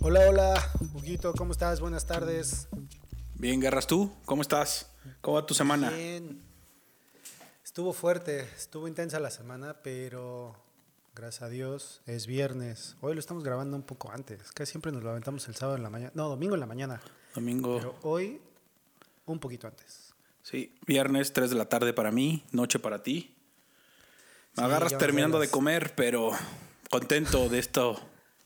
Hola, hola, Huguito, ¿cómo estás? Buenas tardes. Bien, Guerras, ¿tú? ¿Cómo estás? ¿Cómo va tu semana? Bien. Estuvo fuerte, estuvo intensa la semana, pero gracias a Dios es viernes. Hoy lo estamos grabando un poco antes. Casi siempre nos lo aventamos el sábado en la mañana. No, domingo en la mañana. Domingo. Pero hoy un poquito antes. Sí, viernes, 3 de la tarde para mí, noche para ti. Me Sí, agarras terminando de comer, pero contento de esto.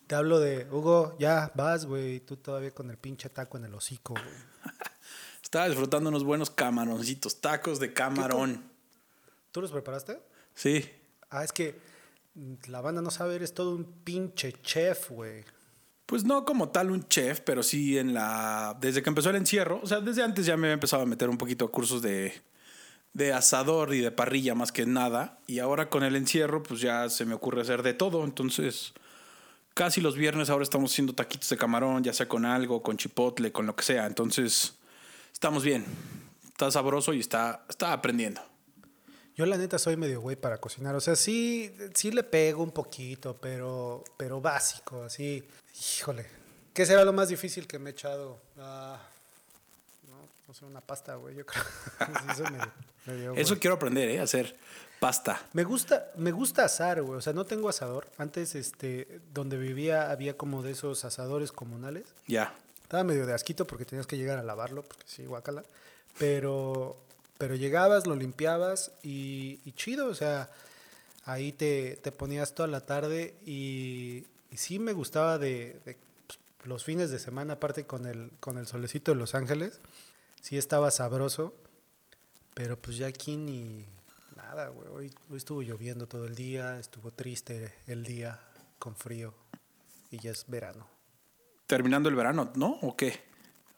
Te hablo de, Hugo, ya vas, güey. Tú todavía con el pinche taco en el hocico, güey. Estaba disfrutando unos buenos camaroncitos, tacos de camarón. ¿Tú los preparaste? Sí, Ah, es que la banda no sabe, eres todo un pinche chef, güey. pues no como tal un chef, pero sí en la. Desde que empezó el encierro, o sea, desde antes ya me había empezado a meter un poquito a cursos de, de asador y de parrilla más que nada. Y ahora con el encierro, pues ya se me ocurre hacer de todo. Entonces, casi los viernes ahora estamos haciendo taquitos de camarón, ya sea con algo, con chipotle, con lo que sea. Entonces, estamos bien. Está sabroso y está, está aprendiendo. Yo la neta soy medio güey para cocinar. O sea, sí, sí le pego un poquito, pero, pero básico, así. Híjole. ¿Qué será lo más difícil que me he echado? Ah, no, no sé, una pasta, güey. Yo creo. Soy medio- medio güey. Eso quiero aprender, ¿eh? Hacer pasta. Me gusta, me gusta asar, güey. O sea, no tengo asador. Antes, este, donde vivía había como de esos asadores comunales. Ya. Estaba medio de asquito porque tenías que llegar a lavarlo, porque sí, guacala. Pero, pero llegabas, lo limpiabas y, y chido, o sea, ahí te, te ponías toda la tarde y, y sí me gustaba de, de, pues, los fines de semana, aparte con el, con el solecito de Los Ángeles, sí estaba sabroso, pero pues ya aquí ni nada, güey. Hoy, hoy estuvo lloviendo todo el día, estuvo triste el día con frío y ya es verano. Terminando el verano, ¿no? ¿O qué?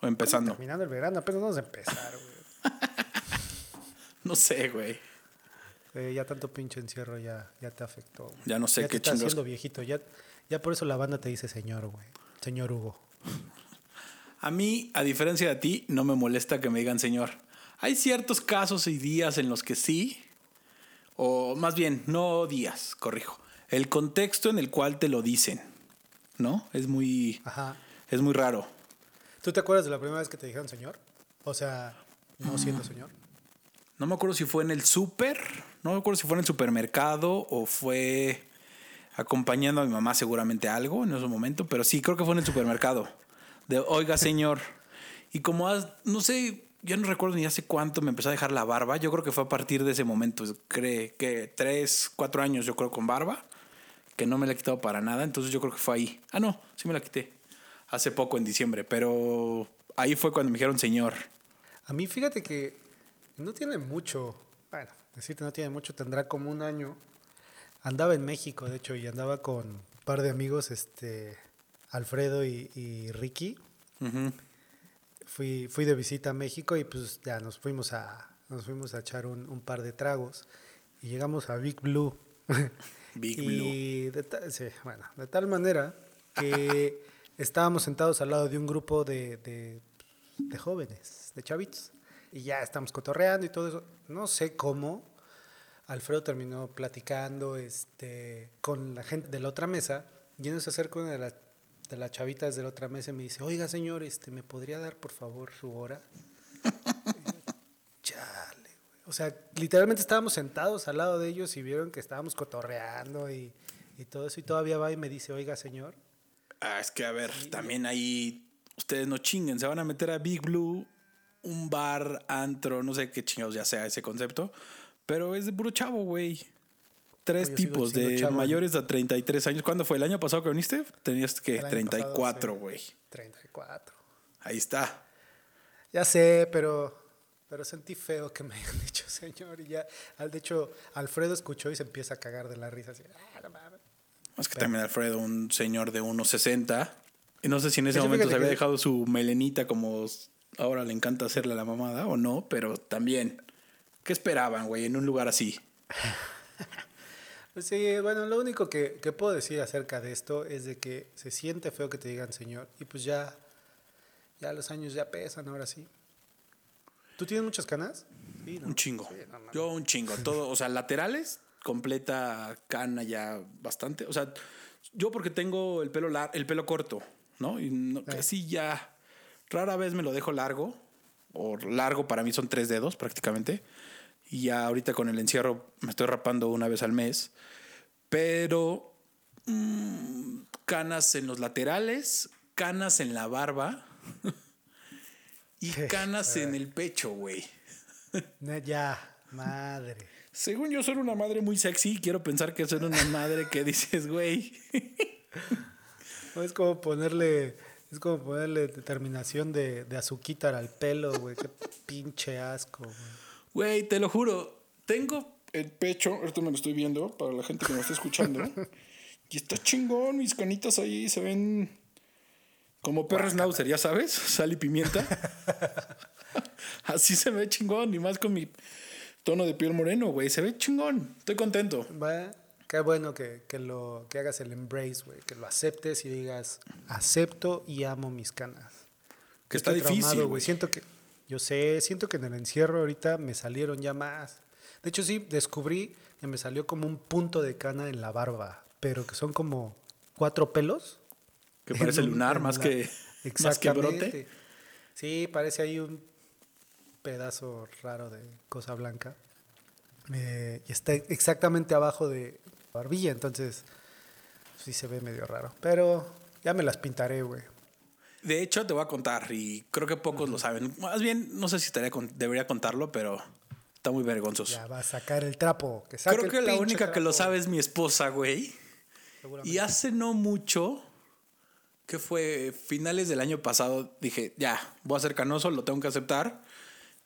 O empezando. Terminando el verano, apenas vamos a empezar, güey. No sé, güey. Eh, ya tanto pinche encierro ya, ya te afectó. güey. Ya no sé ya qué te estás chingos- haciendo viejito. Ya, ya por eso la banda te dice señor, güey. Señor Hugo. A mí, a diferencia de ti, no me molesta que me digan señor. Hay ciertos casos y días en los que sí, o más bien, no días, corrijo. El contexto en el cual te lo dicen, ¿no? Es muy, Ajá. es muy raro. ¿Tú te acuerdas de la primera vez que te dijeron señor? O sea, no siendo Mm. señor. No me acuerdo si fue en el súper, no me acuerdo si fue en el supermercado o fue acompañando a mi mamá seguramente a algo en ese momento, pero sí, creo que fue en el supermercado. De, oiga, señor. Y como, no sé, yo no recuerdo ni hace cuánto me empezó a dejar la barba, yo creo que fue a partir de ese momento, cree que tres, cuatro años yo creo con barba, que no me la he quitado para nada, entonces yo creo que fue ahí. Ah, no, sí me la quité. Hace poco en diciembre, pero ahí fue cuando me dijeron señor. A mí, fíjate que no tiene mucho. Bueno, decirte no tiene mucho, tendrá como un año. Andaba en México, de hecho, y andaba con un par de amigos, este, Alfredo y, y Ricky. Fui, fui de visita a México y pues ya nos fuimos a, nos fuimos a echar un, un par de tragos y llegamos a Big Blue. Big y De, ta- sí, bueno, de tal manera que estábamos sentados al lado de un grupo de, de, de jóvenes, de chavitos. Y ya estamos cotorreando y todo eso. No sé cómo. Alfredo terminó platicando este, con la gente de la otra mesa y se acerca una de, la- de las chavitas de la otra mesa y me dice, oiga señor, este, ¿me podría dar por favor su hora? Chale, güey. O sea, literalmente estábamos sentados al lado de ellos y vieron que estábamos cotorreando y, y todo eso y todavía va y me dice, oiga señor. Ah, es que a ver, también ahí ustedes no chinguen, se van a meter a Big Blue, un bar, antro, no sé qué chingados ya sea ese concepto, pero es de puro chavo, güey. Tres sigo tipos de chavo. mayores de 33 años. ¿Cuándo fue? ¿El año pasado que viniste? Tenías que El año 34, pasado, sí. güey. 34. Ahí está. Ya sé, pero, pero sentí feo que me hayan dicho señor y ya, al- de hecho, Alfredo escuchó y se empieza a cagar de la risa así. "Ah, no mames". Es que también Alfredo, un señor de 1.60. Y no sé si en ese momento se había que- dejado su melenita como ahora le encanta hacerle la mamada o no, pero también. ¿Qué esperaban, güey, en un lugar así? Sí, bueno, lo único que, que puedo decir acerca de esto es de que se siente feo que te digan señor y pues ya, ya los años ya pesan ahora sí. ¿Tú tienes muchas canas? Sí, ¿no? Un chingo. Sí, no. Yo un chingo. Todo, o sea, laterales, completa cana ya bastante. O sea, Yo porque tengo el pelo, lar- el pelo corto, ¿no? Y no- casi ya rara vez me lo dejo largo. O largo para mí son tres dedos prácticamente. Y ya ahorita con el encierro me estoy rapando una vez al mes. Pero mm, canas en los laterales, canas en la barba y canas en el pecho, güey. Ya, madre. Según yo soy una madre muy sexy, quiero pensar que soy una madre que dices, güey. No, es como ponerle, es como ponerle determinación de, de azuquitar al pelo, güey. Qué pinche asco, güey. Güey, te lo juro, tengo el pecho, ahorita me lo estoy viendo para la gente que me está escuchando. y está chingón, mis canitas ahí se ven como perro schnauzer, ya sabes, sal y pimienta. Así se ve chingón, y más con mi tono de piel moreno, güey, se ve chingón. Estoy contento. Va, Qué bueno que, que lo, que hagas el embrace, güey. Que lo aceptes y digas, acepto y amo mis canas. Que está difícil, güey. Siento que, yo sé, siento que en el encierro ahorita me salieron ya más. De hecho, sí, descubrí que me salió como un punto de cana en la barba, pero que son como cuatro pelos. Que parece lunar más la- que, más que brote. Sí, parece ahí un pedazo raro de cosa blanca. Eh, y está exactamente abajo de la barbilla, entonces sí se ve medio raro. Pero ya me las pintaré, güey. De hecho, te voy a contar, y creo que pocos lo saben. Más bien, no sé si estaría con- debería contarlo, pero está muy vergonzoso. Ya va a sacar el trapo. Que saque Creo el que la única que lo sabe es mi esposa, güey. Y hace no mucho, que fue finales del año pasado, dije, ya, voy a ser canoso, lo tengo que aceptar.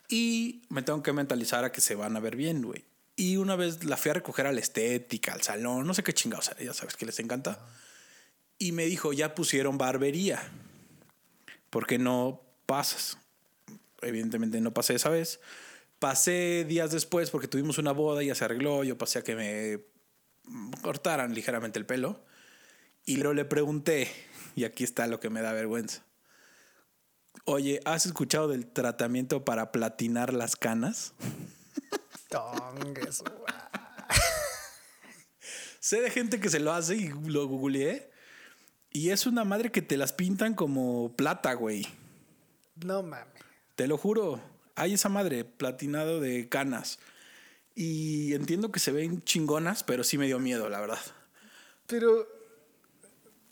Y me tengo que mentalizar a que se van a ver bien, güey. Y una vez la fui a recoger a la estética, al salón, no sé qué chingados, o sea, ya sabes que les encanta. Y me dijo, ya pusieron barbería. ¿Por qué no pasas? Evidentemente no pasé esa vez. Pasé días después porque tuvimos una boda, ya se arregló, yo pasé a que me cortaran ligeramente el pelo. Y luego le pregunté, y aquí está lo que me da vergüenza. Oye, ¿has escuchado del tratamiento para platinar las canas? Sé de gente que se lo hace y lo googleé. Y es una madre que te las pintan como plata, güey. No mames. Te lo juro. Hay esa madre platinado de canas. Y entiendo que se ven chingonas, pero sí me dio miedo, la verdad. Pero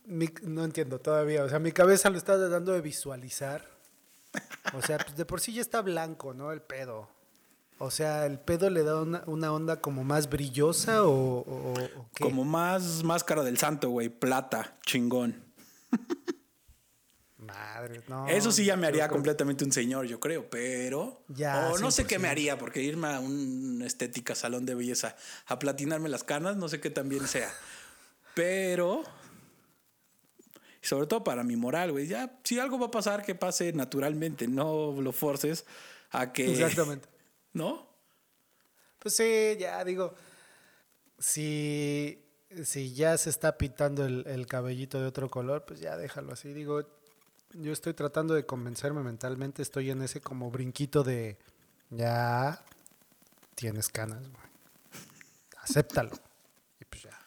mi- no entiendo todavía. O sea, mi cabeza lo está tratando de visualizar. O sea, pues de por sí ya está blanco, ¿no? El pedo. O sea, ¿el pedo le da una, una onda como más brillosa o, o- o qué? Como más máscara del santo, güey. Plata, chingón. Madre, no. Eso sí ya me haría completamente un señor, yo creo, pero... Ya, o no sé qué 100%. me haría, porque irme a un estética, salón de belleza, a platinarme las canas, no sé qué también sea. Pero... Sobre todo para mi moral, güey. Ya, si algo va a pasar, que pase naturalmente. No lo forces a que... Exactamente. ¿No? Pues sí, ya digo, si, si ya se está pintando el, el cabellito de otro color, pues ya déjalo así. Digo, yo estoy tratando de convencerme mentalmente, estoy en ese como brinquito de, ya tienes canas, güey. Acéptalo. Y pues ya.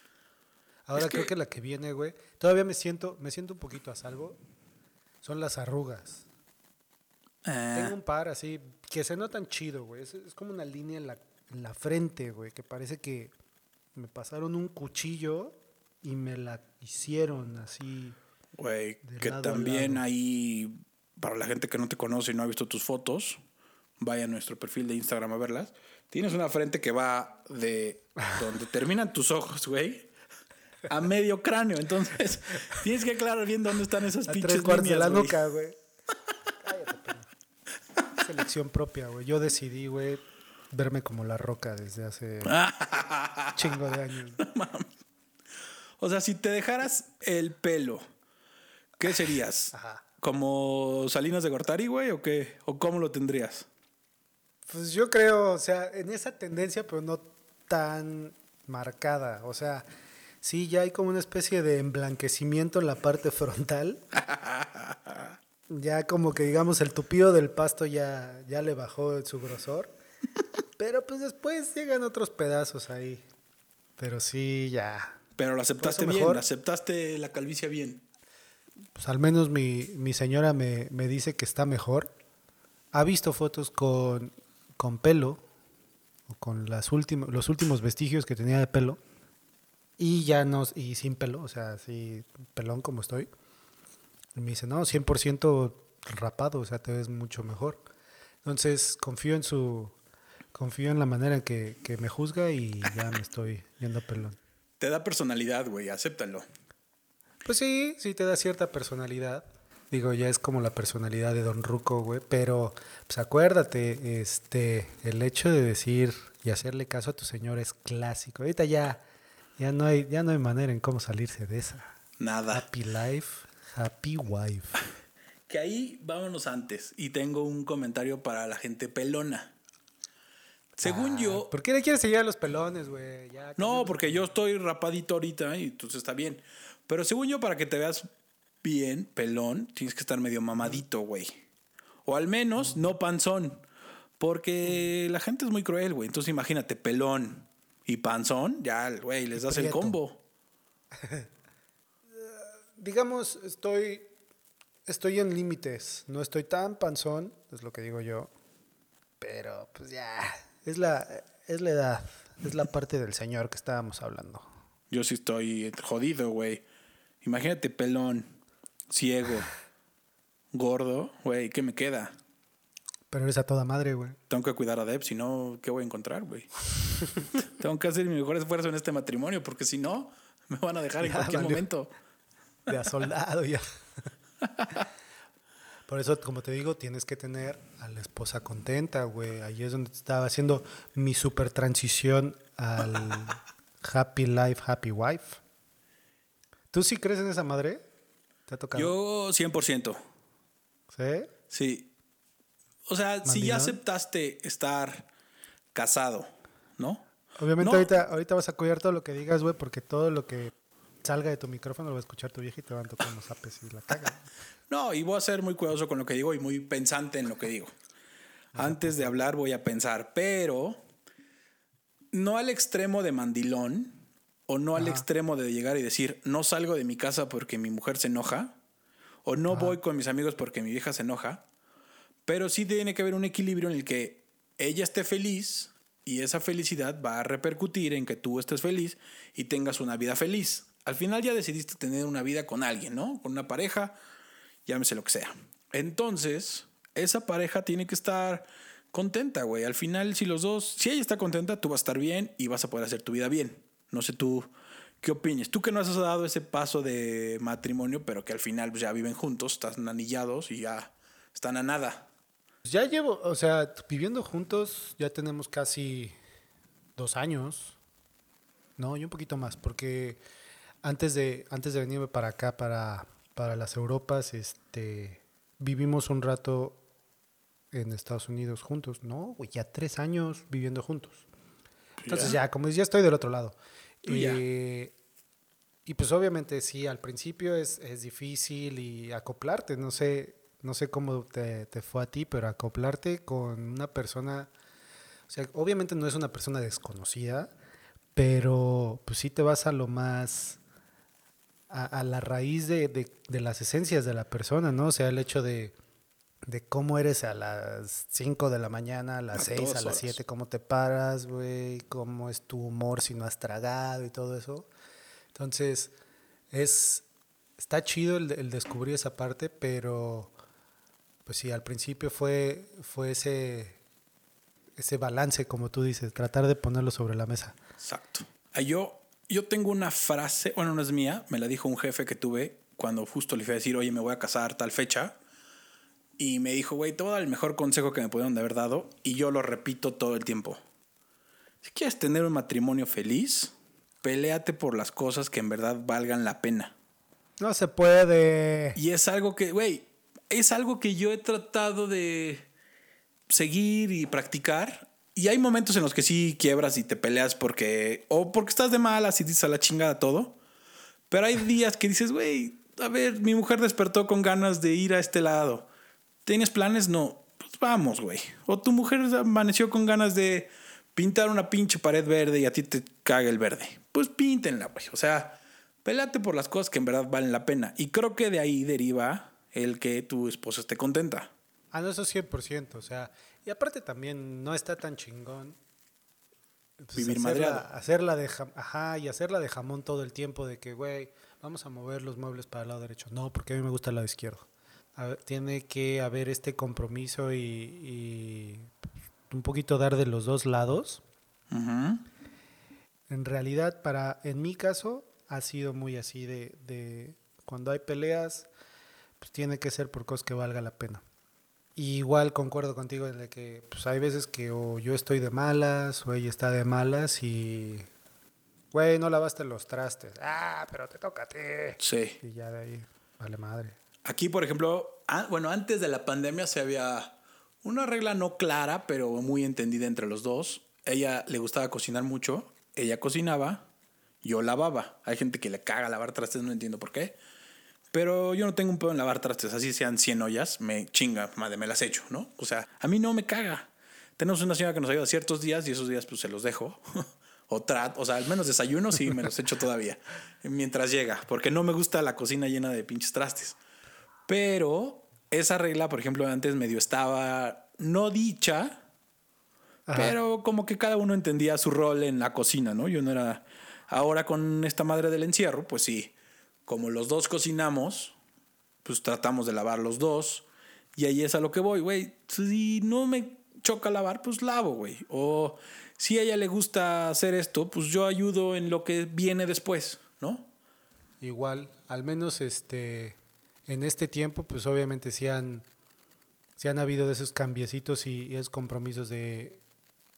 Ahora Es que- creo que la que viene, güey, todavía me siento, me siento un poquito a salvo, son las arrugas. Ah, Tengo un par así que se notan chido, güey. Es, es como una línea en la, en la frente, güey, que parece que me pasaron un cuchillo y me la hicieron así. Güey, que también ahí, para la gente que no te conoce y no ha visto tus fotos, vaya a nuestro perfil de Instagram a verlas. Tienes una frente que va de donde terminan tus ojos, güey, a medio cráneo. Entonces, tienes que aclarar bien dónde están esas A pinches tres cuartos de líneas, la nuca, güey. Selección propia, güey. Yo decidí, güey, verme como la roca desde hace chingo de años. O sea, si te dejaras el pelo, ¿qué serías? Ajá. ¿Como Salinas de Gortari, güey, o qué? ¿O cómo lo tendrías? Pues yo creo, o sea, en esa tendencia, pero no tan marcada. O sea, sí, ya hay como una especie de emblanquecimiento en la parte frontal. Ya como que digamos el tupido del pasto ya, ya le bajó su grosor. Pero pues después llegan otros pedazos ahí. Pero sí, ya. Pero lo aceptaste bien, mejor. aceptaste la calvicie bien. Pues al menos mi, mi señora me, me dice que está mejor. Ha visto fotos con, con pelo, o con las los últimos vestigios que tenía de pelo, y ya no, y sin pelo, o sea, así pelón como estoy. Y me dice, no, 100% rapado, o sea, te ves mucho mejor. Entonces confío en su, confío en la manera en que, que me juzga y ya me estoy viendo pelón. Te da personalidad, güey, acéptalo. Pues sí, sí te da cierta personalidad. Digo, ya es como la personalidad de Don Ruco, güey. Pero, pues acuérdate, este, el hecho de decir y hacerle caso a tu señor es clásico. Ahorita ya, ya no hay, ya no hay manera en cómo salirse de esa. Nada. Happy life, happy wife. Que ahí vámonos antes. Y tengo un comentario para la gente pelona. Según Ah, yo. ¿Por qué le quieres seguir a los pelones, güey? No, porque yo estoy rapadito ahorita y entonces está bien. Pero según yo, para que te veas bien, pelón, tienes que estar medio mamadito, güey. O al menos no panzón. Porque la gente es muy cruel, güey. Entonces imagínate, pelón y panzón, ya, güey, les das el combo. digamos, estoy, estoy en límites. No estoy tan panzón, es lo que digo yo. Pero, pues ya, es la, es la edad, es la parte del señor que estábamos hablando. Yo sí estoy jodido, güey. Imagínate, pelón, ciego, gordo, güey, ¿qué me queda? Pero eres a toda madre, güey. Tengo que cuidar a Deb, si no, ¿qué voy a encontrar, güey? Tengo que hacer mi mejor esfuerzo en este matrimonio, porque si no, me van a dejar en cualquier valió. momento. De a soldado ya. Por eso, como te digo, tienes que tener a la esposa contenta, güey. Ahí es donde estaba haciendo mi super transición al happy life, happy wife. ¿Tú sí crees en esa madre? ¿Te ha tocado? Yo 100%. ¿Sí? Sí. O sea, si ya aceptaste estar casado, ¿no? Obviamente No. ahorita, ahorita vas a cuidar todo lo que digas, güey, porque todo lo que salga de tu micrófono lo va a escuchar tu vieja y te van a tocar unos apes y la caga. No, y voy a ser muy cuidadoso con lo que digo y muy pensante en lo que digo. Antes de hablar voy a pensar, pero no al extremo de mandilón o no al extremo de llegar y decir, no salgo de mi casa porque mi mujer se enoja o no voy con mis amigos porque mi vieja se enoja, pero sí tiene que haber un equilibrio en el que ella esté feliz y esa felicidad va a repercutir en que tú estés feliz y tengas una vida feliz. Al final ya decidiste tener una vida con alguien, ¿no? Con una pareja, llámese lo que sea. Entonces, esa pareja tiene que estar contenta, güey. Al final, si los dos, si ella está contenta, tú vas a estar bien y vas a poder hacer tu vida bien. No sé tú qué opines. Tú que no has dado ese paso de matrimonio, pero que al final pues, ya viven juntos, están anillados y ya están a nada. Ya llevo, o sea, viviendo juntos ya tenemos casi dos años. No, y un poquito más, porque antes de, antes de venirme para acá, para, para las Europas, este, vivimos un rato en Estados Unidos juntos. No, güey, ya tres años viviendo juntos. Entonces ya, como dices, ya estoy del otro lado. Ya. Eh, y pues obviamente sí, al principio es, es difícil y acoplarte, no sé, no sé cómo te, te fue a ti, pero acoplarte con una persona, o sea, obviamente no es una persona desconocida, pero pues sí te vas a lo más, a, a la raíz de, de- de las esencias de la persona, ¿no? O sea, el hecho de, de cómo eres a las 5 de la mañana, a las A 6, a las horas. 7, cómo te paras, güey, cómo es tu humor si no has tragado y todo eso. Entonces, es, está chido el, el descubrir esa parte, pero pues sí, al principio fue, fue ese, ese balance, como tú dices, tratar de ponerlo sobre la mesa. Exacto. Ah, Yo, yo tengo una frase, bueno, no es mía, me la dijo un jefe que tuve cuando justo le fui a decir, oye, me voy a casar tal fecha. Y me dijo, güey, te voy a dar el mejor consejo que me pudieron haber dado. Y yo lo repito todo el tiempo. Si quieres tener un matrimonio feliz, peléate por las cosas que en verdad valgan la pena. No se puede. Y es algo que, güey, es algo que yo he tratado de seguir y practicar. Y hay momentos en los que sí quiebras y te peleas porque, o porque estás de malas y dices a la chingada todo. Pero hay días que dices, güey, a ver, mi mujer despertó con ganas de ir a este lado. ¿Tienes planes? No. Pues vamos, güey. O tu mujer amaneció con ganas de pintar una pinche pared verde y a ti te caga el verde. pues píntenla, güey. O sea, pelate por las cosas que en verdad valen la pena. Y creo que de ahí deriva el que tu esposa esté contenta. Ah, no, eso 100%. O sea, y aparte también no está tan chingón. pues, Vivir hacerla, hacerla de jam- ajá, y hacerla de jamón todo el tiempo de que, güey, vamos a mover los muebles para el lado derecho. No, porque a mí me gusta el lado izquierdo. Ver, tiene que haber este compromiso y, y un poquito dar de los dos lados. En realidad, para, en mi caso, ha sido muy así de, de cuando hay peleas, pues tiene que ser por cosas que valga la pena. Y igual concuerdo contigo en de que pues hay veces que o yo estoy de malas o ella está de malas y güey, no lavaste los trastes. Ah, pero te toca a ti. Sí. Y ya de ahí vale madre. Aquí, por ejemplo, ah, bueno, antes de la pandemia se había una regla no clara, pero muy entendida entre los dos. Ella le gustaba cocinar mucho, ella cocinaba, yo lavaba. Hay gente que le caga lavar trastes, no entiendo por qué. Pero yo no tengo un pedo en lavar trastes, así sean 100 ollas, me chinga, madre, me las echo, ¿no? O sea, a mí no me caga. Tenemos una señora que nos ayuda ciertos días y esos días pues se los dejo. o trato, o sea, al menos desayuno sí me los echo todavía. Mientras llega, porque no me gusta la cocina llena de pinches trastes. Pero esa regla, por ejemplo, antes medio estaba no dicha, Ajá. pero como que cada uno entendía su rol en la cocina, ¿no? Yo no era. Ahora con esta madre del encierro, pues sí, como los dos cocinamos, pues tratamos de lavar los dos. Y ahí es a lo que voy, güey. Si no me choca lavar, pues lavo, güey. O si a ella le gusta hacer esto, pues yo ayudo en lo que viene después, ¿no? Igual, al menos este en este tiempo, pues obviamente sí han, sí han habido de esos cambiecitos y, y esos compromisos de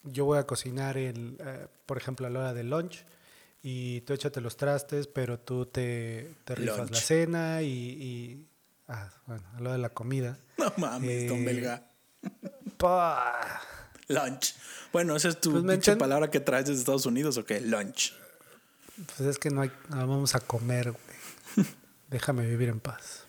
yo voy a cocinar el, eh, por ejemplo, a la hora del lunch y tú échate los trastes, pero tú te, te rifas Lunch. la cena y, y- ah, bueno, hora de la comida. No mames, don Eh, Belga. ¡Pah! Lunch. Bueno, esa es tu Pues pinche palabra que traes desde Estados Unidos o qué? Lunch. Pues es que no hay, no vamos a comer, güey. Déjame vivir en paz.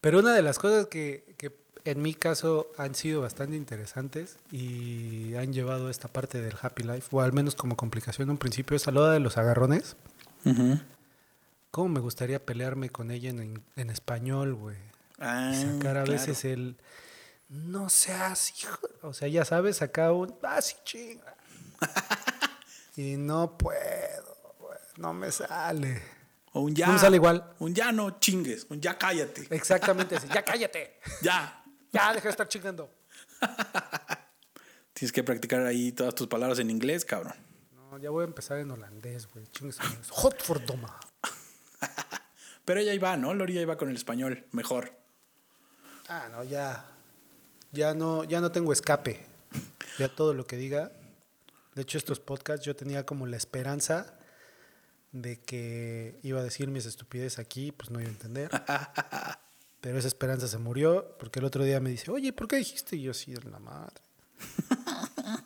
Pero una de las cosas que, que en mi caso han sido bastante interesantes y han llevado esta parte del happy life, o al menos como complicación en un principio, es a la hora de los agarrones. ¿Cómo me gustaría pelearme con ella en, en español, güey? Ah, Y sacar a claro. veces el no seas hijo. O sea, ya sabes, acá un ah, sí, chinga. y no puedo, güey, no me sale. O un ya. No me sale igual. Un ya no chingues. Un ya cállate. Exactamente así. Ya cállate. Ya. Ya deja de estar chingando. Tienes que practicar ahí todas tus palabras en inglés, cabrón. No, ya voy a empezar en holandés, güey. Hot for doma. Pero ella iba, ¿no? Lori ya iba con el español. Mejor. Ah, no, ya. Ya no, ya no tengo escape. Ya todo lo que diga. De hecho, estos podcasts yo tenía como la esperanza de que iba a decir mis estupideces aquí, pues no iba a entender. Pero esa esperanza se murió porque el otro día me dice, oye, ¿por qué dijiste? Y yo sí, de la madre.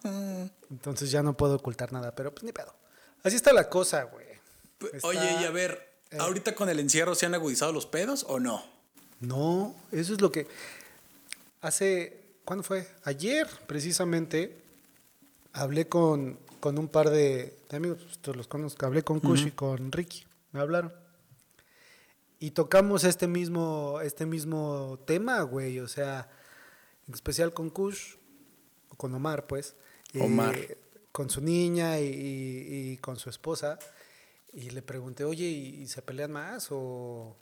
Entonces ya no puedo ocultar nada, pero pues ni pedo. Así está la cosa, güey. Está- Oye, y a ver, eh. ¿ahorita con el encierro se han agudizado los pedos o no? No, eso es lo que hace, ¿cuándo fue? Ayer, precisamente, hablé con, con un par de, de amigos, pues, todos los conozco, hablé con Kush y con Ricky, me hablaron. Y tocamos este mismo, este mismo tema, güey, o sea, en especial con Kush, o con Omar, pues. Omar. eh, con su niña y, y- y con su esposa. Y le pregunté, oye, ¿y, y se pelean más o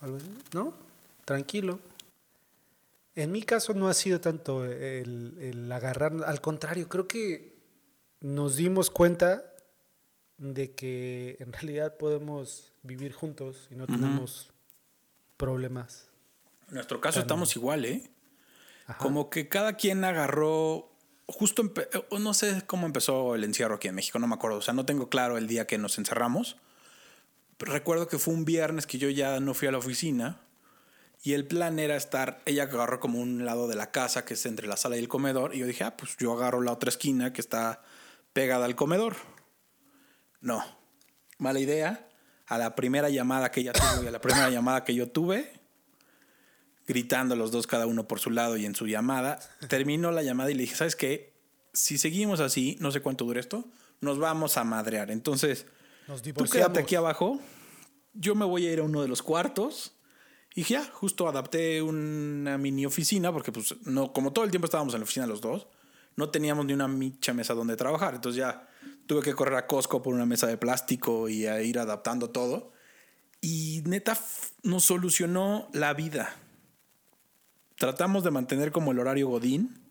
algo así? No, tranquilo. En mi caso no ha sido tanto el, el agarrar, al contrario, creo que nos dimos cuenta de que en realidad podemos vivir juntos y no tenemos problemas. En nuestro caso estamos igual, ¿eh? Ajá. Como que cada quien agarró. Justo, o no sé cómo empezó el encierro aquí en México, no me acuerdo. O sea, no tengo claro el día que nos encerramos. Pero recuerdo que fue un viernes que yo ya no fui a la oficina. Y el plan era estar. Ella agarró como un lado de la casa que es entre la sala y el comedor. Y yo dije, ah, pues yo agarro la otra esquina que está pegada al comedor. No. Mala idea. A la primera llamada que ella tuvo y a la primera llamada que yo tuve, gritando los dos cada uno por su lado y en su llamada, terminó la llamada y le dije, ¿sabes qué? Si seguimos así, no sé cuánto dura esto, nos vamos a madrear. Entonces, Nos tú divorciamos. quédate aquí abajo, yo me voy a ir a uno de los cuartos. Y ya, justo adapté una mini oficina, porque pues no, como todo el tiempo estábamos en la oficina los dos, no teníamos ni una micha mesa donde trabajar. Entonces ya tuve que correr a Costco por una mesa de plástico y a ir adaptando todo. Y neta, nos solucionó la vida. Tratamos de mantener como el horario Godín.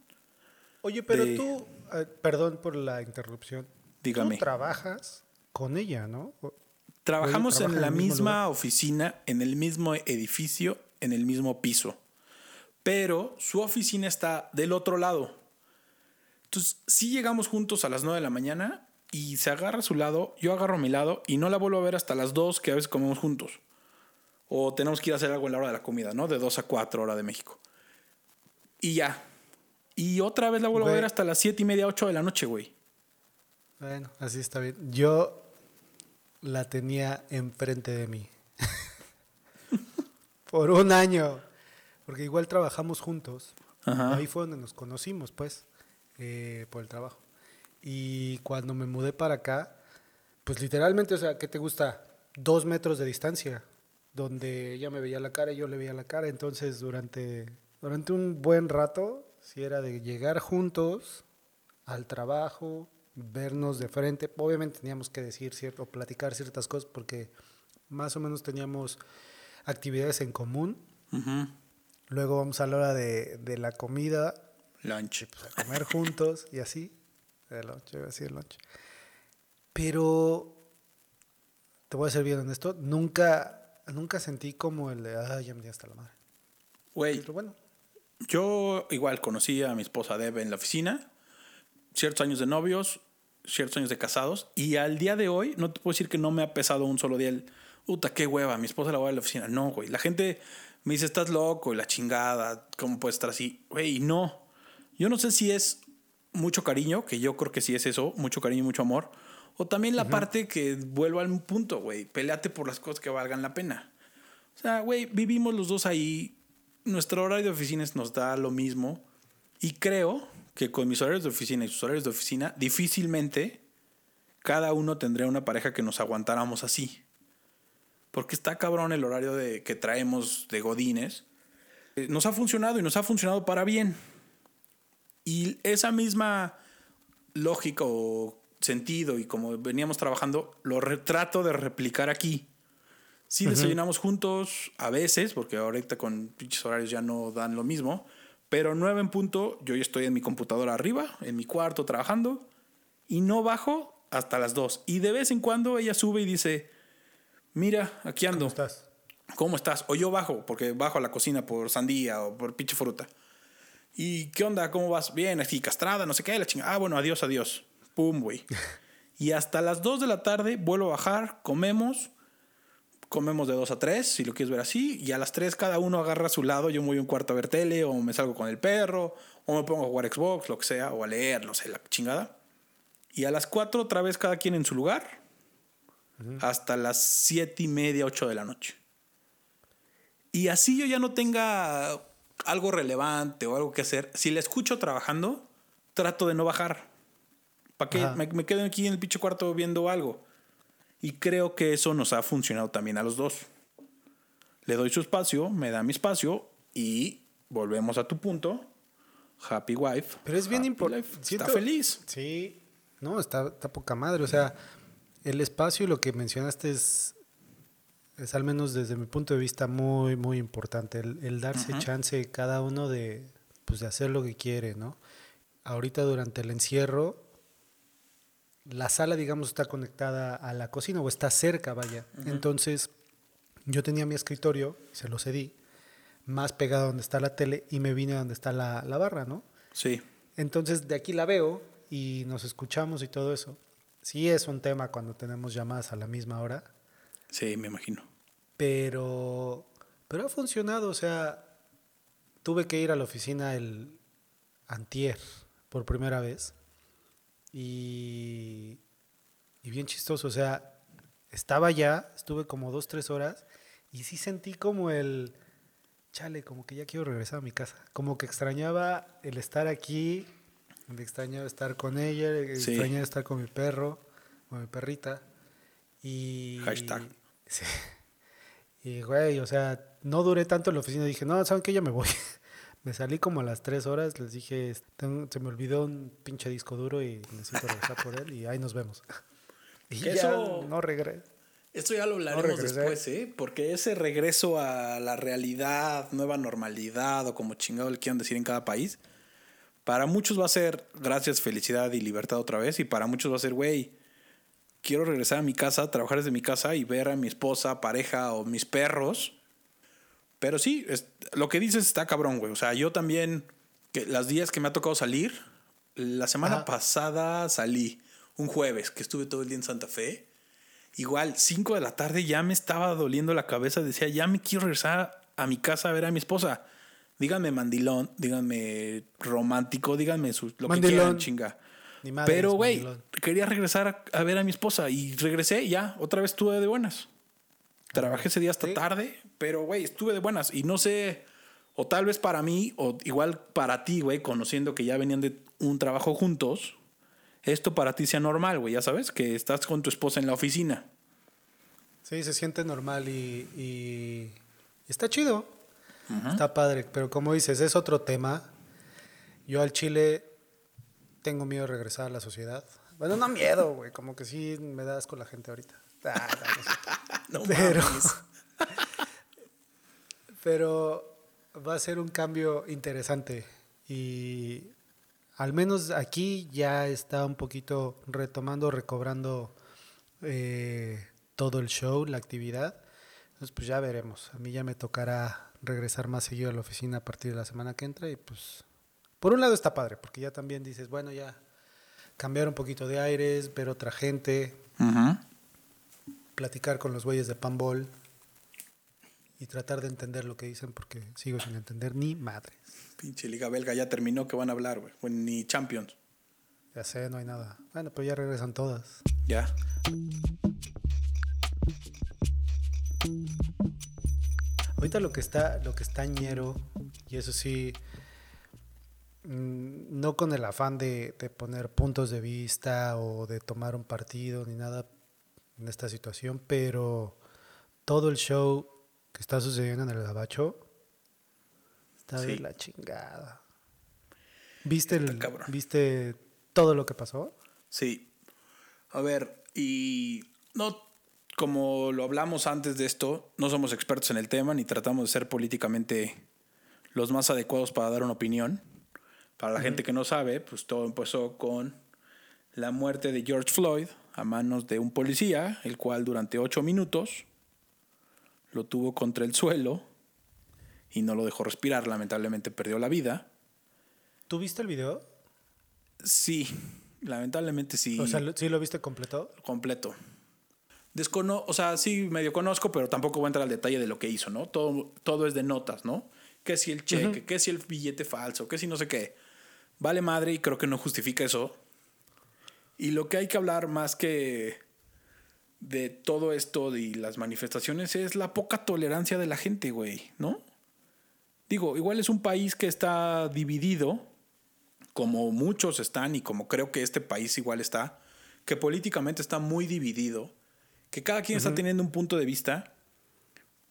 Oye, pero de- tú, eh, perdón por la interrupción. Dígame. Tú trabajas con ella, ¿no? Trabajamos Oye, en ¿trabajan la en misma oficina, en el mismo edificio, en el mismo piso. Pero su oficina está del otro lado. Entonces, si llegamos juntos a las 9 de la mañana y se agarra a su lado, yo agarro a mi lado y no la vuelvo a ver hasta las 2 que a veces comemos juntos. O tenemos que ir a hacer algo en la hora de la comida, ¿no? De 2 a 4 hora de México. Y ya. Y otra vez la vuelvo a ver hasta las 7 y media, 8 de la noche, güey. Bueno, así está bien. Yo la tenía enfrente de mí. Por un año. Porque igual trabajamos juntos. Ajá. Ahí fue donde nos conocimos, pues, eh, por el trabajo. Y cuando me mudé para acá, pues literalmente, o sea, ¿qué te gusta? Dos metros de distancia, donde ella me veía la cara y yo le veía la cara. Entonces, durante, durante un buen rato, si era de llegar juntos al trabajo, vernos de frente. Obviamente teníamos que decir cierto, platicar ciertas cosas porque más o menos teníamos actividades en común. Ujú. Luego vamos a la hora de, de la comida, Lunch. pues, a comer juntos y así. De lunch, iba a decir lunch. Pero, te voy a ser bien honesto, nunca, nunca sentí como el de, ay, ya me di hasta la madre. Güey, Pero bueno, Yo igual conocí a mi esposa Deb en la oficina, ciertos años de novios, ciertos años de casados, y al día de hoy no te puedo decir que no me ha pesado un solo día el, puta, qué hueva, mi esposa la voy a la oficina. No, güey, la gente me dice, estás loco, y la chingada, ¿cómo puedes estar así? Güey, no. Yo no sé si es mucho cariño, que yo creo que sí es eso, mucho cariño y mucho amor, o también la parte que vuelvo al punto, güey, peleate por las cosas que valgan la pena. O sea, güey, vivimos los dos ahí. Nuestro horario de oficinas nos da lo mismo. Y creo que con mis horarios de oficina y sus horarios de oficina, difícilmente cada uno tendría una pareja que nos aguantáramos así. Porque está cabrón el horario de, que traemos de Godines. Eh, Nos ha funcionado y nos ha funcionado para bien. Y esa misma lógica o sentido y como veníamos trabajando, lo re- trato de replicar aquí. Sí desayunamos juntos a veces, porque ahorita con pinches horarios ya no dan lo mismo. Pero nueve en punto, yo ya estoy en mi computadora arriba, en mi cuarto trabajando, y no bajo hasta las dos. Y de vez en cuando ella sube y dice, mira, aquí ando. ¿cómo estás? ¿Cómo estás? O yo bajo, porque bajo a la cocina por sandía o por pinche fruta. ¿Y qué onda? ¿Cómo vas? Bien, así castrada, no sé qué, la chingada. Ah, bueno, adiós, adiós. Pum, güey. y hasta las 2 de la tarde vuelvo a bajar, comemos, comemos de 2 a 3, si lo quieres ver así, y a las 3 cada uno agarra a su lado, yo me voy a un cuarto a ver tele, o me salgo con el perro, o me pongo a jugar Xbox, lo que sea, o a leer, no sé, la chingada. Y a las 4 otra vez cada quien en su lugar, hasta las 7 y media, 8 de la noche. Y así yo ya no tenga algo relevante o algo que hacer. Si la escucho trabajando, trato de no bajar. ¿Para qué? Me, me quedo aquí en el pinche cuarto viendo algo. Y creo que eso nos ha funcionado también a los dos. Le doy su espacio, me da mi espacio y volvemos a tu punto. Happy wife. Pero es bien importante. Está feliz. Sí, no, está, está poca madre. O sea, el espacio y lo que mencionaste es, es al menos desde mi punto de vista muy, muy importante. El, el darse chance cada uno de, pues, de hacer lo que quiere, ¿no? Ahorita durante el encierro, la sala, digamos, está conectada a la cocina o está cerca, vaya. Entonces, yo tenía mi escritorio, se lo cedí, más pegado donde está la tele y me vine a donde está la, la barra, ¿no? Sí. Entonces de aquí la veo y nos escuchamos y todo eso. Sí es un tema cuando tenemos llamadas a la misma hora, Sí, me imagino. pero, pero ha funcionado. O sea, tuve que ir a la oficina el antier por primera vez y, y bien chistoso. O sea, estaba ya, estuve como dos, tres horas y sí sentí como el, chale, como que ya quiero regresar a mi casa. Como que extrañaba el estar aquí, me extrañaba estar con ella, Sí. extrañaba estar con mi perro, con mi perrita. Y. Hashtag. Sí. Y, güey, o sea, no duré tanto en la oficina. Dije, no, ¿saben qué? Ya me voy. me salí como a las tres horas. Les dije, "Tengo- se me olvidó un pinche disco duro y necesito regresar por él. Y ahí nos vemos. y ya eso- no regresé. Esto ya lo hablaremos después, ¿eh? Porque ese regreso a la realidad, nueva normalidad o como chingado le quieran decir en cada país, para muchos va a ser gracias, felicidad y libertad otra vez. Y para muchos va a ser, güey, quiero regresar a mi casa, trabajar desde mi casa y ver a mi esposa, pareja o mis perros. Pero sí, es- lo que dices está cabrón, güey. O sea, yo también, que las días que me ha tocado salir, la semana Ajá. pasada salí un jueves, que estuve todo el día en Santa Fe. Igual, 5 de la tarde ya me estaba doliendo la cabeza. Decía, ya me quiero regresar a mi casa a ver a mi esposa. Díganme mandilón, díganme romántico, díganme su, lo que Mandilón. quieran, chinga. Ni Pero, güey, quería regresar a, a ver a mi esposa y regresé ya, otra vez estuve de buenas. Trabajé ese día hasta Sí. tarde, pero, güey, estuve de buenas. Y no sé, o tal vez para mí, o igual para ti, güey, conociendo que ya venían de un trabajo juntos, esto para ti sea normal, güey, ya sabes, que estás con tu esposa en la oficina. Sí, se siente normal y, y está chido. Está padre, pero como dices, es otro tema. Yo al Chile tengo miedo de regresar a la sociedad. Bueno, no miedo, güey, como que sí me das con la gente ahorita. Ah, no. Pero va a ser un cambio interesante y al menos aquí ya está un poquito retomando, recobrando eh, todo el show, la actividad. Entonces pues ya veremos. A mí ya me tocará regresar más seguido a la oficina a partir de la semana que entra y pues por un lado está padre porque ya también dices, bueno, ya cambiar un poquito de aires, ver otra gente, platicar con los güeyes de Panball y tratar de entender lo que dicen porque sigo sin entender ni madre. Pinche liga belga ya terminó, que van a hablar, güey? Bueno, ni Champions. Ya sé, no hay nada. Bueno, pero ya regresan todas. Ya. Ahorita lo que está, lo que está ñero, y eso sí, no con el afán de, de poner puntos de vista o de tomar un partido ni nada en esta situación, pero todo el show que está sucediendo en el Gabacho está de Sí. la chingada. ¿Viste, el. ¿Viste todo lo que pasó? Sí. A ver, y no, como lo hablamos antes de esto, no somos expertos en el tema ni tratamos de ser políticamente los más adecuados para dar una opinión. Para la gente que no sabe, pues todo empezó con la muerte de George Floyd a manos de un policía, el cual durante ocho minutos lo tuvo contra el suelo y no lo dejó respirar. Lamentablemente perdió la vida. ¿Tú viste el video? Sí, lamentablemente sí. O sea, ¿lo- ¿sí lo viste completo? completo. Descono o sea, sí, medio conozco, pero tampoco voy a entrar al detalle de lo que hizo, ¿no? Todo, todo es de notas, ¿no? Que si el cheque, que si el billete falso, que si no sé qué. Vale madre y creo que no justifica eso. Y lo que hay que hablar más que de todo esto y las manifestaciones es la poca tolerancia de la gente, güey, ¿no? Digo, igual es un país que está dividido, como muchos están y como creo que este país igual está, que políticamente está muy dividido, que cada quien está teniendo un punto de vista,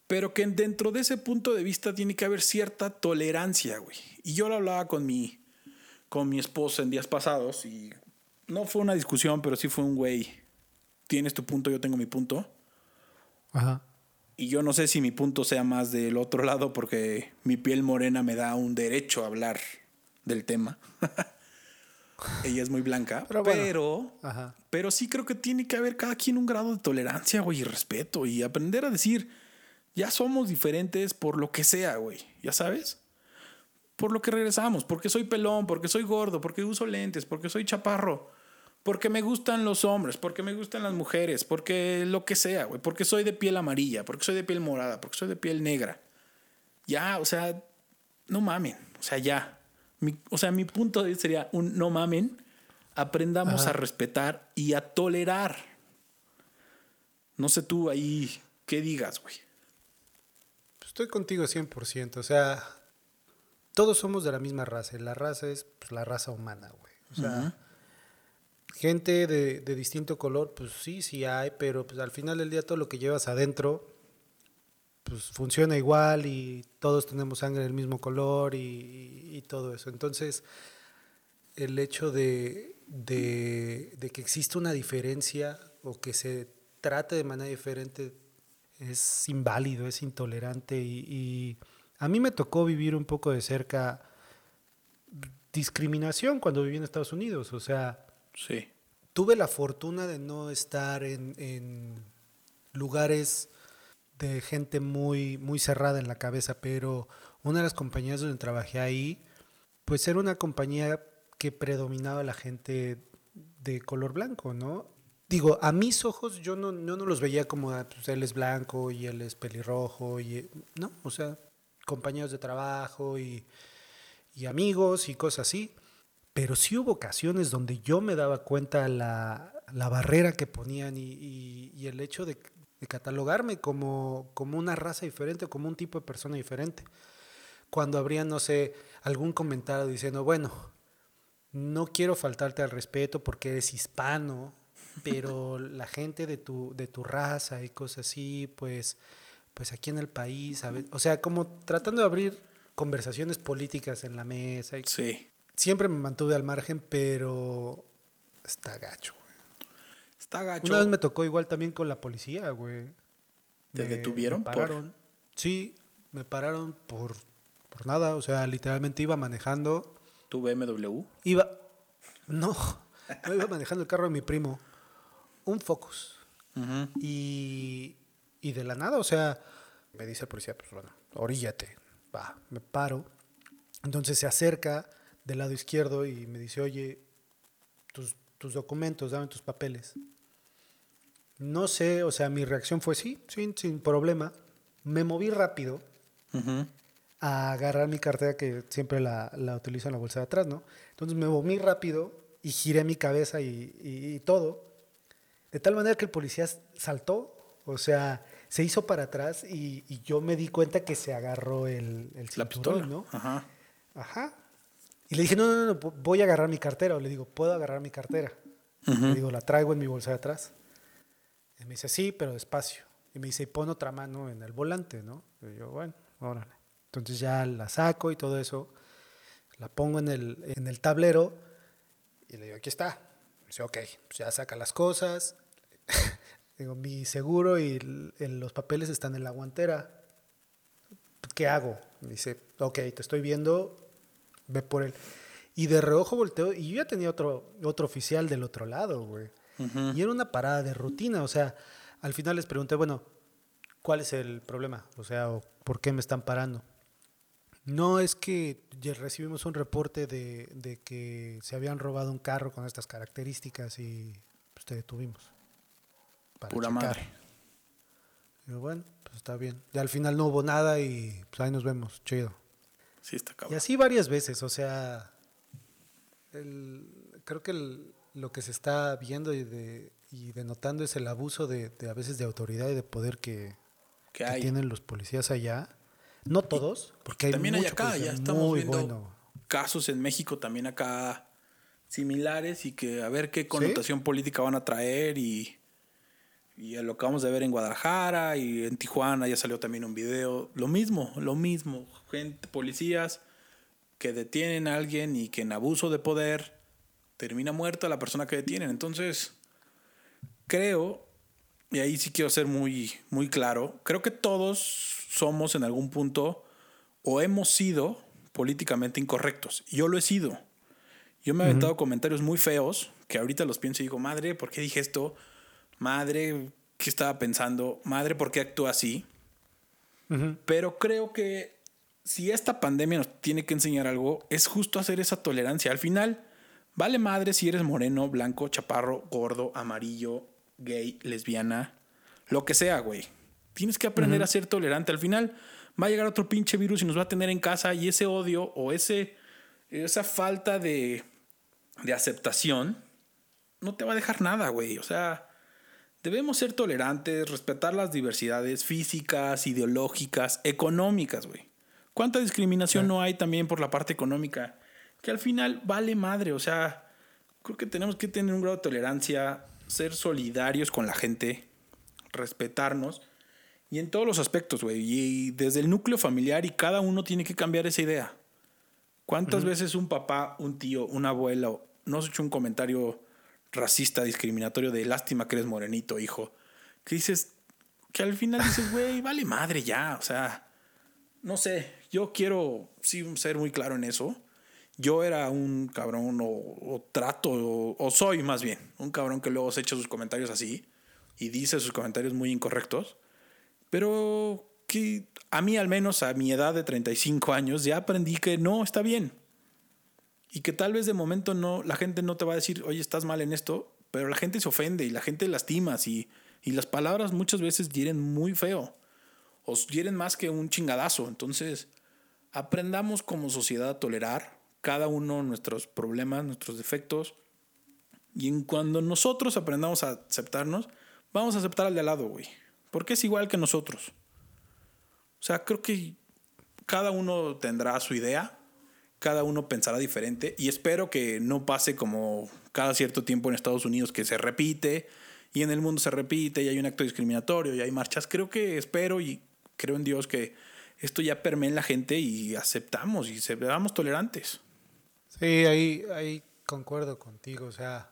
pero que dentro de ese punto de vista tiene que haber cierta tolerancia, güey. Y yo lo hablaba con mi, con mi esposa en días pasados y no fue una discusión, pero sí fue un güey, tienes tu punto, yo tengo mi punto. Ajá. Y yo no sé si mi punto sea más del otro lado porque mi piel morena me da un derecho a hablar del tema. Ella es muy blanca, Pero pero, bueno. Ajá. pero sí creo que tiene que haber cada quien un grado de tolerancia, güey, y respeto y aprender a decir, ya somos diferentes por lo que sea, güey, ya sabes. Por lo que regresamos, porque soy pelón, porque soy gordo, porque uso lentes, porque soy chaparro, porque me gustan los hombres, porque me gustan las mujeres, porque lo que sea, güey, porque soy de piel amarilla, porque soy de piel morada, porque soy de piel negra. Ya, o sea, no mamen, o sea, ya. Mi- o sea, mi punto sería un no mamen, aprendamos Ajá. a respetar y a tolerar. No sé tú ahí qué digas, güey. Estoy contigo 100%. O sea, todos somos de la misma raza. Y la raza es pues, la raza humana, güey. O sea, gente de, de distinto color, pues sí, sí hay, pero pues al final del día todo lo que llevas adentro, pues funciona igual y todos tenemos sangre del mismo color y, y todo eso. Entonces, el hecho de, de, de que exista una diferencia o que se trate de manera diferente es inválido, es intolerante y, y a mí me tocó vivir un poco de cerca discriminación cuando viví en Estados Unidos, o sea, Sí. tuve la fortuna de no estar en, en lugares de gente muy, muy cerrada en la cabeza, pero una de las compañías donde trabajé ahí, pues era una compañía que predominaba la gente de color blanco, ¿no? Digo, a mis ojos yo no, no los veía como, ah, pues él es blanco y él es pelirrojo, y, no, o sea, compañeros de trabajo y, y amigos y cosas así. Pero sí hubo ocasiones donde yo me daba cuenta la, la barrera que ponían y, y- y el hecho de, de catalogarme como, como una raza diferente, como un tipo de persona diferente. Cuando habrían, no sé, algún comentario diciendo, bueno, no quiero faltarte al respeto porque eres hispano, pero la gente de tu, de tu raza y cosas así, pues, pues aquí en el país, ¿sabes? O sea, como tratando de abrir conversaciones políticas en la mesa y Sí. siempre me mantuve al margen, pero está gacho, güey. Está gacho. Una vez me tocó igual también con la policía, güey. ¿Te Me- detuvieron Me por- pararon. Sí, me pararon por, por nada. O sea, literalmente iba manejando. ¿Tu BMW? Iba. No, no iba manejando el carro de mi primo. Un Focus. Ujú. Y, y de la nada, o sea, me dice el policía, pues bueno, oríllate. Va, me paro. Entonces se acerca del lado izquierdo y me dice, oye, tus, tus documentos, dame tus papeles. No sé, o sea, mi reacción fue sí, sin, sin problema. Me moví rápido Ujú. a agarrar mi cartera que siempre la, la utilizo en la bolsa de atrás, ¿no? Entonces me moví rápido y giré mi cabeza y, y- y todo. De tal manera que el policía saltó, o sea, se hizo para atrás y, y yo me di cuenta que se agarró el, el La cinturón, pistola. ¿no? Ajá. Ajá. Y le dije, no, no, no, vo- voy a agarrar mi cartera. O le digo, ¿puedo agarrar mi cartera? Le digo, la traigo en mi bolsa de atrás. Y me dice, sí, pero despacio. Y me dice, y pon otra mano en el volante, ¿no? Y yo, bueno, órale. Entonces ya la saco y todo eso. La pongo en el, en el tablero y le digo, aquí está. Dice, ok, pues ya saca las cosas. Digo, mi seguro y el- el- los papeles están en la guantera. ¿Qué hago? Me dice, ok, te estoy viendo, ve por él. Y de reojo volteo y yo ya tenía otro, otro oficial del otro lado, güey. Y era una parada de rutina, o sea, al final les pregunté, bueno, ¿cuál es el problema? O sea, ¿o ¿por qué me están parando? No es que ya recibimos un reporte de, de que se habían robado un carro con estas características y pues te detuvimos. Para Pura checar". madre. Y yo, bueno, pues está bien. Y al final no hubo nada y pues ahí nos vemos, chido. Sí, está Y cabrón. así varias veces, o sea, el- creo que el- lo que se está viendo y, de, y denotando es el abuso de, de a veces de autoridad y de poder que, ¿Qué que tienen los policías allá. No todos, porque hay También hay acá, ya estamos viendo bueno. casos en México también acá similares y que a ver qué connotación política van a traer y, y lo que vamos de ver en Guadalajara y en Tijuana ya salió también un video. Lo mismo, lo mismo. Gente, policías que detienen a alguien y que en abuso de poder termina muerta la persona que detienen. Entonces, creo, y ahí sí quiero ser muy, muy claro, creo que todos somos en algún punto o hemos sido políticamente incorrectos. Yo lo he sido. Yo me he aventado comentarios muy feos que ahorita los pienso y digo, madre, ¿por qué dije esto? Madre, ¿qué estaba pensando? Madre, ¿por qué actúa así? Pero creo que si esta pandemia nos tiene que enseñar algo, es justo hacer esa tolerancia. Al final, vale madre si eres moreno, blanco, chaparro, gordo, amarillo, gay, lesbiana, lo que sea, güey. Tienes que aprender a ser tolerante. Al final va a llegar otro pinche virus y nos va a tener en casa y ese odio o ese, esa falta de, de aceptación no te va a dejar nada, güey. O sea, debemos ser tolerantes, respetar las diversidades físicas, ideológicas, económicas, güey. ¿Cuánta discriminación no hay también por la parte económica? Que al final vale madre, o sea, Creo que tenemos que tener un grado de tolerancia, ser solidarios con la gente, respetarnos. Y en todos los aspectos, güey. Y desde el núcleo familiar y cada uno tiene que cambiar esa idea. ¿Cuántas veces un papá, un tío, un abuelo nos ha hecho un comentario racista, discriminatorio de lástima que eres morenito, hijo? Que dices, que al final dices, güey, vale madre ya. O sea, no sé, yo quiero sí ser muy claro en eso. Yo era un cabrón o, trato, o, o, soy más bien, un cabrón que luego se echa sus comentarios así y dice sus comentarios muy incorrectos, pero que a mí al menos a mi edad de 35 años ya aprendí que no está bien. Y que tal vez de momento no, la gente no te va a decir, oye, estás mal en esto, pero la gente se ofende y la gente lastima y, y las palabras muchas veces hieren muy feo o hieren más que un chingadazo. Entonces, aprendamos como sociedad a tolerar cada uno nuestros problemas, nuestros defectos. Y en cuando nosotros aprendamos a aceptarnos, vamos a aceptar al de al lado, güey. Porque es igual que nosotros. O sea, creo que cada uno tendrá su idea, cada uno pensará diferente y espero que no pase como cada cierto tiempo en Estados Unidos que se repite y en el mundo se repite y hay un acto discriminatorio y hay marchas. Creo que espero y creo en Dios que esto ya permee en la gente y aceptamos y seamos tolerantes. Sí, ahí, ahí concuerdo contigo. O sea,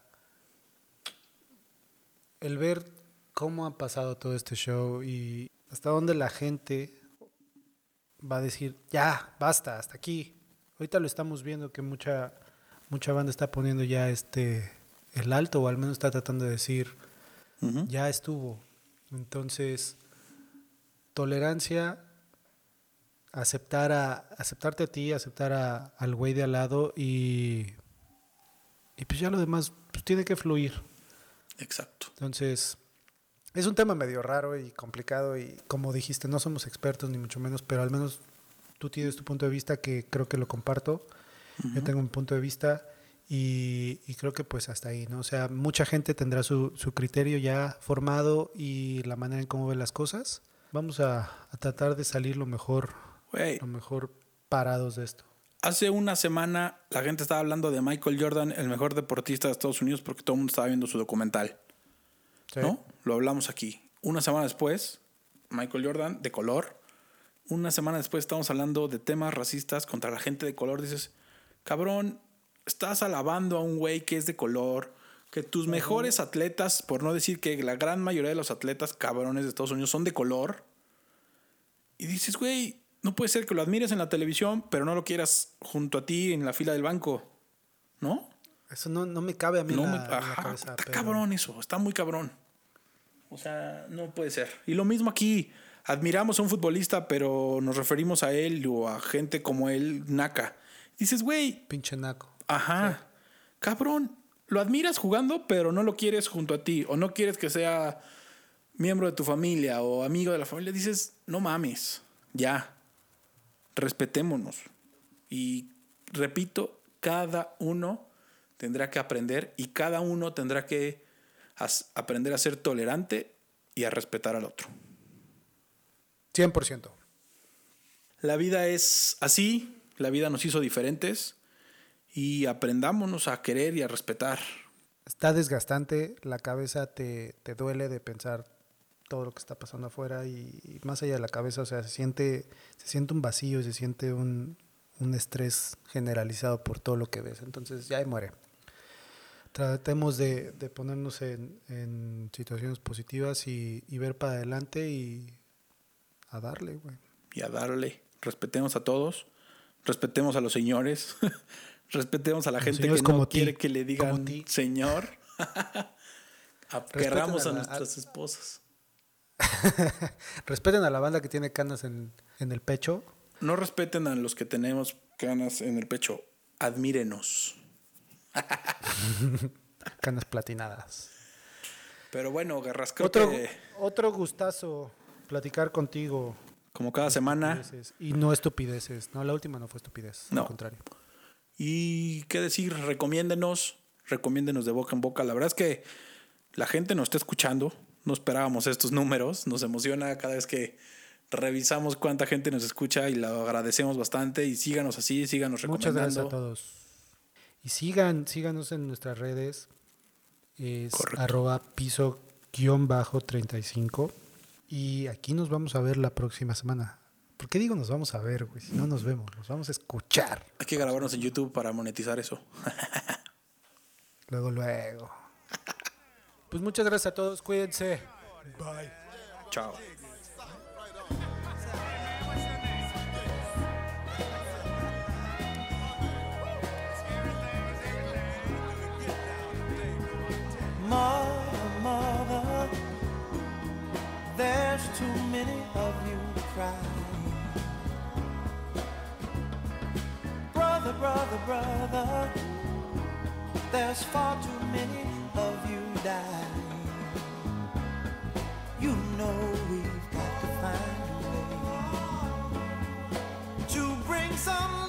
el ver cómo ha pasado todo este show y hasta dónde la gente va a decir, ya, basta, hasta aquí. Ahorita lo estamos viendo que mucha, mucha banda está poniendo ya este el alto, o al menos está tratando de decir, ya estuvo. Entonces, tolerancia, aceptar a, aceptarte a ti, aceptar a, al güey de al lado y, y pues ya lo demás pues tiene que fluir. Exacto. Entonces, es un tema medio raro y complicado y como dijiste, no somos expertos ni mucho menos, pero al menos tú tienes tu punto de vista que creo que lo comparto. Yo tengo un punto de vista y, y, creo que pues hasta ahí, ¿no? O sea, mucha gente tendrá su, su criterio ya formado y la manera en cómo ve las cosas. Vamos a, a tratar de salir lo mejor, Wey. lo mejor parados de esto. Hace una semana la gente estaba hablando de Michael Jordan, el mejor deportista de Estados Unidos, porque todo el mundo estaba viendo su documental. Sí. ¿No? Lo hablamos aquí. Una semana después, Michael Jordan, de color. Una semana después estamos hablando de temas racistas contra la gente de color. Dices, cabrón, estás alabando a un güey que es de color, que tus mejores atletas, por no decir que la gran mayoría de los atletas cabrones de Estados Unidos son de color. Y dices, güey, no puede ser que lo admires en la televisión, pero no lo quieras junto a ti en la fila del banco. ¿No? Eso no, no me cabe a mí No la, me- en la ajá, cabeza. está pero- cabrón eso, está muy cabrón. O sea, no puede ser. Y lo mismo aquí, admiramos a un futbolista, pero nos referimos a él o a gente como él, naca. Dices, güey, Pinche naco. ajá, cabrón, lo admiras jugando, pero no lo quieres junto a ti, o no quieres que sea miembro de tu familia o amigo de la familia. Dices, no mames, ya, respetémonos. Y repito, cada uno tendrá que aprender y cada uno tendrá que aprender a ser tolerante y a respetar al otro. 100%. La vida es así, la vida nos hizo diferentes y aprendámonos a querer y a respetar. Está desgastante, la cabeza te, te duele de pensar todo lo que está pasando afuera y, y más allá de la cabeza, o sea, se siente, se siente un vacío, se siente un, un estrés generalizado por todo lo que ves. Entonces ya ahí muere. Tratemos de, de ponernos en, en situaciones positivas y, y ver para adelante y a darle, güey. y a darle. Respetemos a todos, respetemos a los señores, respetemos a la gente que no quiere que le digan señor. Querramos a, a nuestras esposas. Respeten a la banda que tiene canas en, en el pecho. No respeten a los que tenemos canas en el pecho. Admírenos. Canas platinadas. Pero bueno, Garras, creo Otro, que otro gustazo platicar contigo. como cada semana. Y no estupideces. No, la última no fue estupidez. No. Al contrario. Y qué decir, recomiéndenos, recomiéndenos de boca en boca. La verdad es que la gente nos está escuchando. No esperábamos estos números. Nos emociona cada vez que revisamos cuánta gente nos escucha y lo agradecemos bastante. Y síganos así, síganos Muchas recomendando. gracias a todos. Y sigan, síganos en nuestras redes. Es Correcto. arroba piso guion bajo 35. Y aquí nos vamos a ver la próxima semana. ¿Por qué digo nos vamos a ver, güey? Si no nos vemos, nos vamos a escuchar. Hay que grabarnos en YouTube para monetizar eso. Luego, luego. Pues muchas gracias a todos, cuídense. Bye. Chao. Mother, brother, brother, there's far too many of you dying. You know we've got to find a way to bring some.